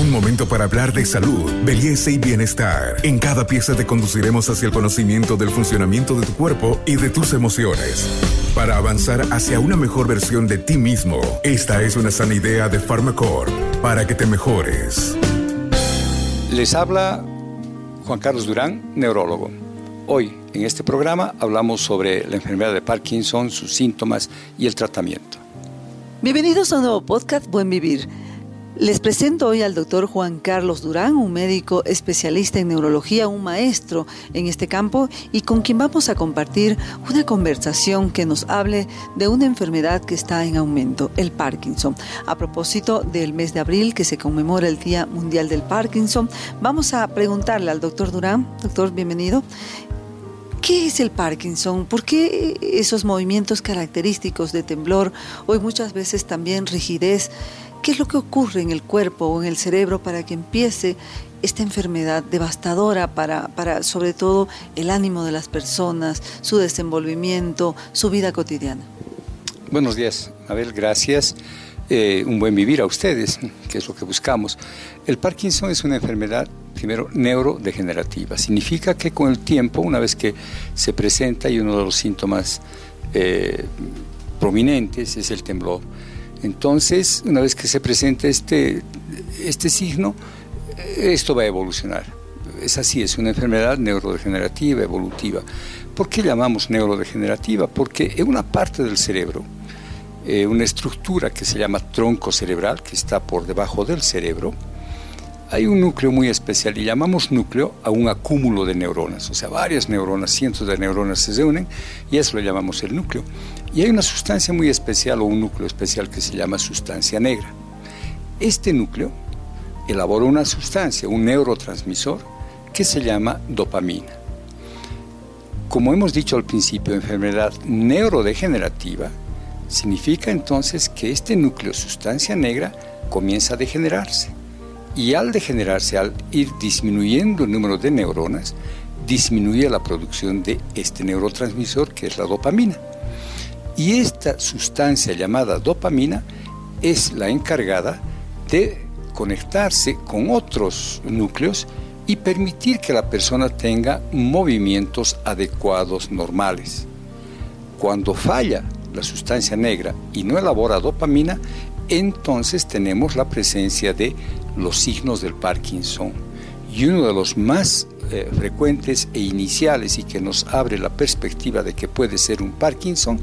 Un momento para hablar de salud, belleza y bienestar. En cada pieza te conduciremos hacia el conocimiento del funcionamiento de tu cuerpo y de tus emociones. Para avanzar hacia una mejor versión de ti mismo, esta es una sana idea de Pharmacore para que te mejores. Les habla Juan Carlos Durán, neurólogo. Hoy, en este programa, hablamos sobre la enfermedad de Parkinson, sus síntomas y el tratamiento. Bienvenidos a un nuevo podcast Buen Vivir. Les presento hoy al doctor Juan Carlos Durán, un médico especialista en neurología, un maestro en este campo y con quien vamos a compartir una conversación que nos hable de una enfermedad que está en aumento, el Parkinson. A propósito del mes de abril que se conmemora el Día Mundial del Parkinson, vamos a preguntarle al doctor Durán, doctor, bienvenido, ¿Qué es el Parkinson? ¿Por qué esos movimientos característicos de temblor o muchas veces también rigidez? ¿Qué es lo que ocurre en el cuerpo o en el cerebro para que empiece esta enfermedad devastadora para, para sobre todo el ánimo de las personas, su desenvolvimiento, su vida cotidiana? Buenos días, Abel, gracias. Eh, un buen vivir a ustedes, que es lo que buscamos. El Parkinson es una enfermedad, primero, neurodegenerativa. Significa que con el tiempo, una vez que se presenta, y uno de los síntomas eh, prominentes es el temblor, entonces, una vez que se presenta este, este signo, esto va a evolucionar. Es así, es una enfermedad neurodegenerativa, evolutiva. ¿Por qué llamamos neurodegenerativa? Porque en una parte del cerebro, eh, una estructura que se llama tronco cerebral, que está por debajo del cerebro, hay un núcleo muy especial y llamamos núcleo a un acúmulo de neuronas, o sea, varias neuronas, cientos de neuronas se unen y eso lo llamamos el núcleo. Y hay una sustancia muy especial o un núcleo especial que se llama sustancia negra. Este núcleo elabora una sustancia, un neurotransmisor, que se llama dopamina. Como hemos dicho al principio, enfermedad neurodegenerativa significa entonces que este núcleo, sustancia negra, comienza a degenerarse y al degenerarse, al ir disminuyendo el número de neuronas, disminuye la producción de este neurotransmisor que es la dopamina. Y esta sustancia llamada dopamina es la encargada de conectarse con otros núcleos y permitir que la persona tenga movimientos adecuados normales. Cuando falla la sustancia negra y no elabora dopamina, entonces tenemos la presencia de los signos del Parkinson. Y uno de los más eh, frecuentes e iniciales y que nos abre la perspectiva de que puede ser un Parkinson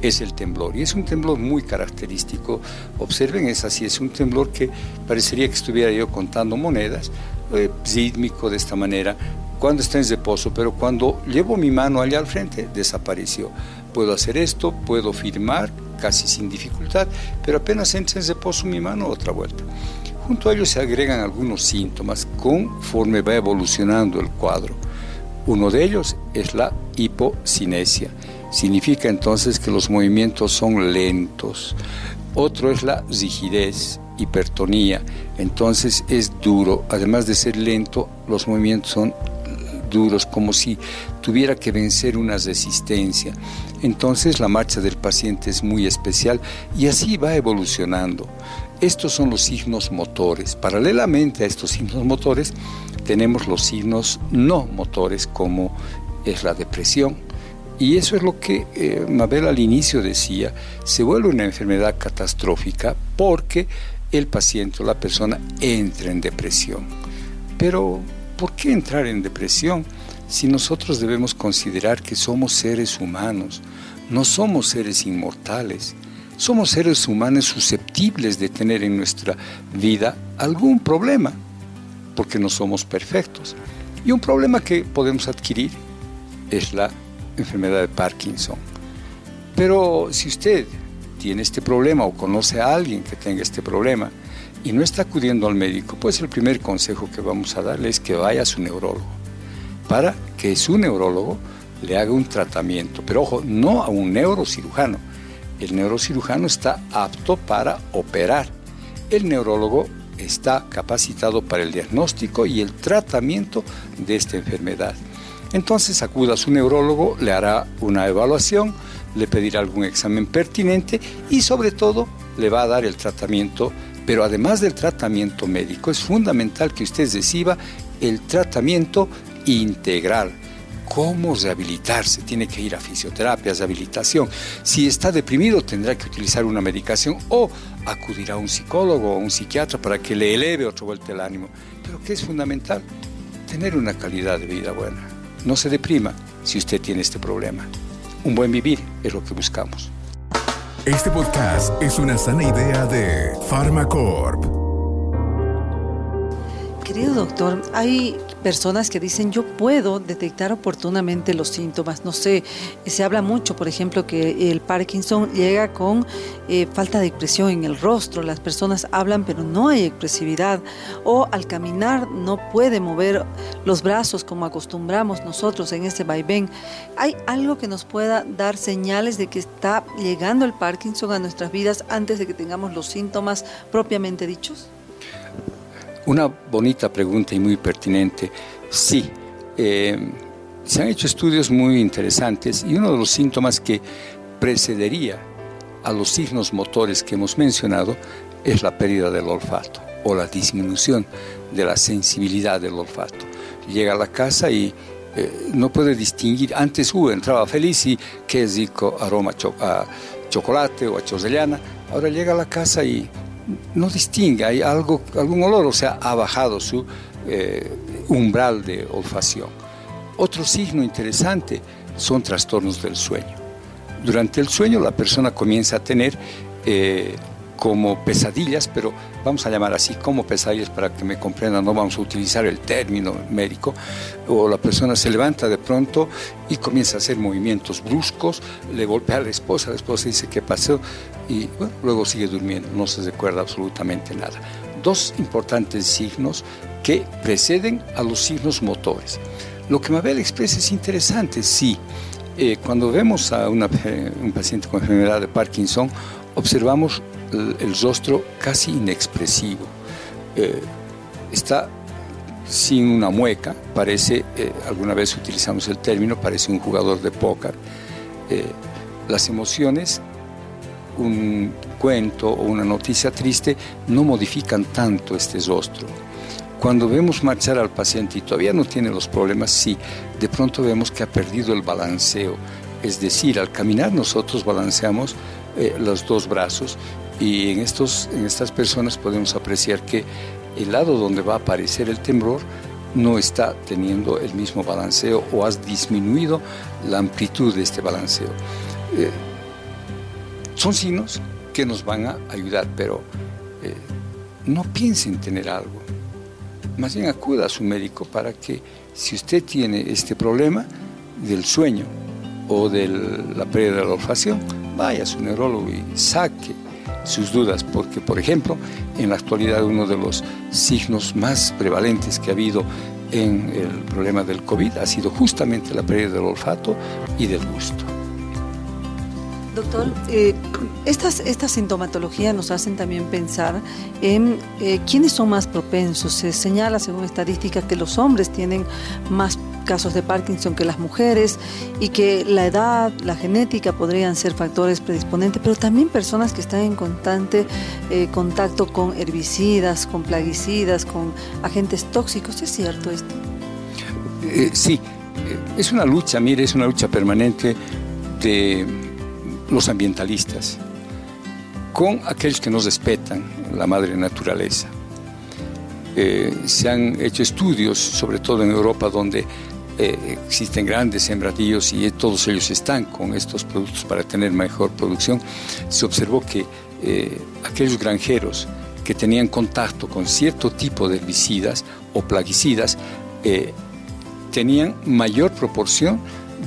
es el temblor. Y es un temblor muy característico. Observen, es así, es un temblor que parecería que estuviera yo contando monedas, eh, sísmico de esta manera, cuando está en reposo, pero cuando llevo mi mano allá al frente, desapareció. Puedo hacer esto, puedo firmar casi sin dificultad, pero apenas entra en reposo mi mano, otra vuelta. Junto a ello se agregan algunos síntomas conforme va evolucionando el cuadro. Uno de ellos es la hipocinesia. Significa entonces que los movimientos son lentos. Otro es la rigidez, hipertonía. Entonces es duro. Además de ser lento, los movimientos son duros, como si tuviera que vencer una resistencia. Entonces la marcha del paciente es muy especial y así va evolucionando. Estos son los signos motores. Paralelamente a estos signos motores tenemos los signos no motores como es la depresión. Y eso es lo que eh, Mabel al inicio decía, se vuelve una enfermedad catastrófica porque el paciente o la persona entra en depresión. Pero, ¿por qué entrar en depresión si nosotros debemos considerar que somos seres humanos, no somos seres inmortales? Somos seres humanos susceptibles de tener en nuestra vida algún problema, porque no somos perfectos. Y un problema que podemos adquirir es la enfermedad de Parkinson. Pero si usted tiene este problema o conoce a alguien que tenga este problema y no está acudiendo al médico, pues el primer consejo que vamos a darle es que vaya a su neurólogo, para que su neurólogo le haga un tratamiento, pero ojo, no a un neurocirujano, el neurocirujano está apto para operar. El neurólogo está capacitado para el diagnóstico y el tratamiento de esta enfermedad. Entonces acuda a su neurólogo, le hará una evaluación, le pedirá algún examen pertinente y sobre todo le va a dar el tratamiento Pero además del tratamiento médico, es fundamental que usted reciba el tratamiento integral. ¿Cómo rehabilitarse? Tiene que ir a fisioterapia, rehabilitación. Si está deprimido, tendrá que utilizar una medicación o acudir a un psicólogo o un psiquiatra para que le eleve otra vuelta el ánimo. Pero ¿qué es fundamental? Tener una calidad de vida buena. No se deprima si usted tiene este problema. Un buen vivir es lo que buscamos. Este podcast es una sana idea de Pharmacorp. Querido doctor, hay personas que dicen yo puedo detectar oportunamente los síntomas. No sé, se habla mucho, por ejemplo, que el Parkinson llega con eh, falta de expresión en el rostro. Las personas hablan pero no hay expresividad. O al caminar no puede mover los brazos como acostumbramos nosotros en este vaivén. ¿Hay algo que nos pueda dar señales de que está llegando el Parkinson a nuestras vidas antes de que tengamos los síntomas propiamente dichos? Una bonita pregunta y muy pertinente. Sí, eh, se han hecho estudios muy interesantes y uno de los síntomas que precedería a los signos motores que hemos mencionado es la pérdida del olfato o la disminución de la sensibilidad del olfato. Llega a la casa y eh, no puede distinguir, antes uh, entraba feliz y qué rico aroma a chocolate o a chorrellana, ahora llega a la casa y no distingue, hay algo, algún olor, o sea, ha bajado su eh, umbral de olfacción. Otro signo interesante son trastornos del sueño. Durante el sueño la persona comienza a tener eh, como pesadillas, pero vamos a llamar así como pesadillas para que me comprendan, no vamos a utilizar el término médico, o la persona se levanta de pronto y comienza a hacer movimientos bruscos, le golpea a la esposa, la esposa dice qué pasó y luego sigue durmiendo, no se recuerda absolutamente nada. Dos importantes signos que preceden a los signos motores. Lo que Mabel expresa es interesante, sí. Eh, cuando vemos a un paciente con enfermedad de Parkinson, observamos el, rostro casi inexpresivo. Eh, está sin una mueca, parece, eh, alguna vez utilizamos el término, parece un jugador de póker. Las emociones, un cuento o una noticia triste no modifican tanto este rostro. Cuando vemos marchar al paciente y todavía no tiene los problemas, sí, de pronto vemos que ha perdido el balanceo. Es decir, al caminar nosotros balanceamos los dos brazos y en, estos, en estas personas podemos apreciar que el lado donde va a aparecer el temblor no está teniendo el mismo balanceo o has disminuido la amplitud de este balanceo. Eh, son signos que nos van a ayudar, pero eh, no piensen tener algo. Más bien acuda a su médico para que si usted tiene este problema del sueño o de la pérdida de la olfacción, vaya a su neurólogo y saque sus dudas, porque por ejemplo, en la actualidad uno de los signos más prevalentes que ha habido en el problema del COVID ha sido justamente la pérdida del olfato y del gusto. Doctor, eh, estas, esta sintomatología nos hacen también pensar en eh, quiénes son más propensos. Se señala, según estadísticas, que los hombres tienen más casos de Parkinson que las mujeres y que la edad, la genética podrían ser factores predisponentes, pero también personas que están en constante eh, contacto con herbicidas, con plaguicidas, con agentes tóxicos. ¿Es cierto esto? Sí, es una lucha, mire, es una lucha permanente de los ambientalistas con aquellos que nos respetan la madre naturaleza. se han hecho estudios, sobre todo en Europa, donde eh, existen grandes sembradíos y todos ellos están con estos productos para tener mejor producción, se observó que eh, aquellos granjeros que tenían contacto con cierto tipo de herbicidas o plaguicidas eh, tenían mayor proporción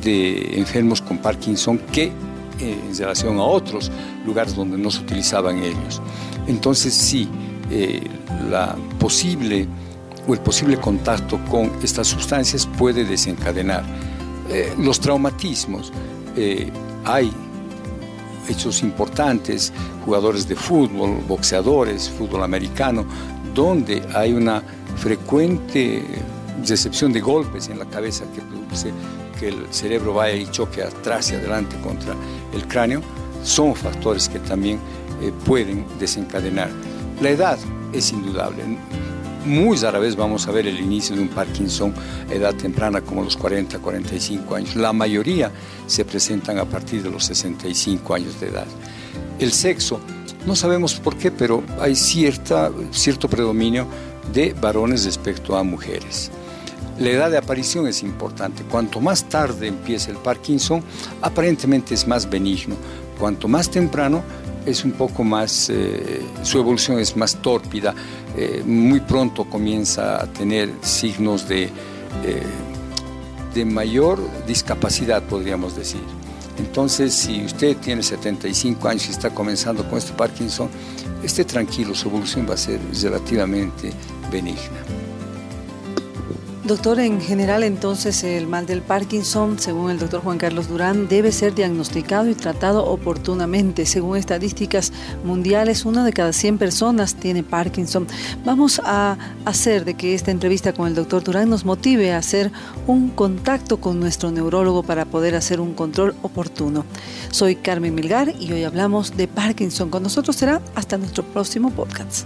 de enfermos con Parkinson que en relación a otros lugares donde no se utilizaban ellos. Entonces sí, la posible o el posible contacto con estas sustancias puede desencadenar eh, los traumatismos. Eh, hay hechos importantes, jugadores de fútbol, boxeadores, fútbol americano, donde hay una frecuente recepción de golpes en la cabeza que produce que el cerebro vaya y choque atrás y adelante contra el cráneo, son factores que también eh, pueden desencadenar La edad es indudable. Muy rara vez vamos a ver el inicio de un Parkinson a edad temprana como los 40, 45 años. La mayoría se presentan a partir de los 65 años de edad. El sexo, no sabemos por qué, pero hay cierta, cierto predominio de varones respecto a mujeres. La edad de aparición es importante. Cuanto más tarde empieza el Parkinson, aparentemente es más benigno. Cuanto más temprano, es un poco más, eh, su evolución es más tórpida, eh, muy pronto comienza a tener signos de, eh, de mayor discapacidad, podríamos decir. Entonces, si usted tiene 75 años y está comenzando con este Parkinson, esté tranquilo, su evolución va a ser relativamente benigna. Doctor, en general entonces el mal del Parkinson, según el doctor Juan Carlos Durán, debe ser diagnosticado y tratado oportunamente. Según estadísticas mundiales, una de cada 100 personas tiene Parkinson. Vamos a hacer de que esta entrevista con el doctor Durán nos motive a hacer un contacto con nuestro neurólogo para poder hacer un control oportuno. Soy Carmen Milgar y hoy hablamos de Parkinson. Con nosotros será hasta nuestro próximo podcast.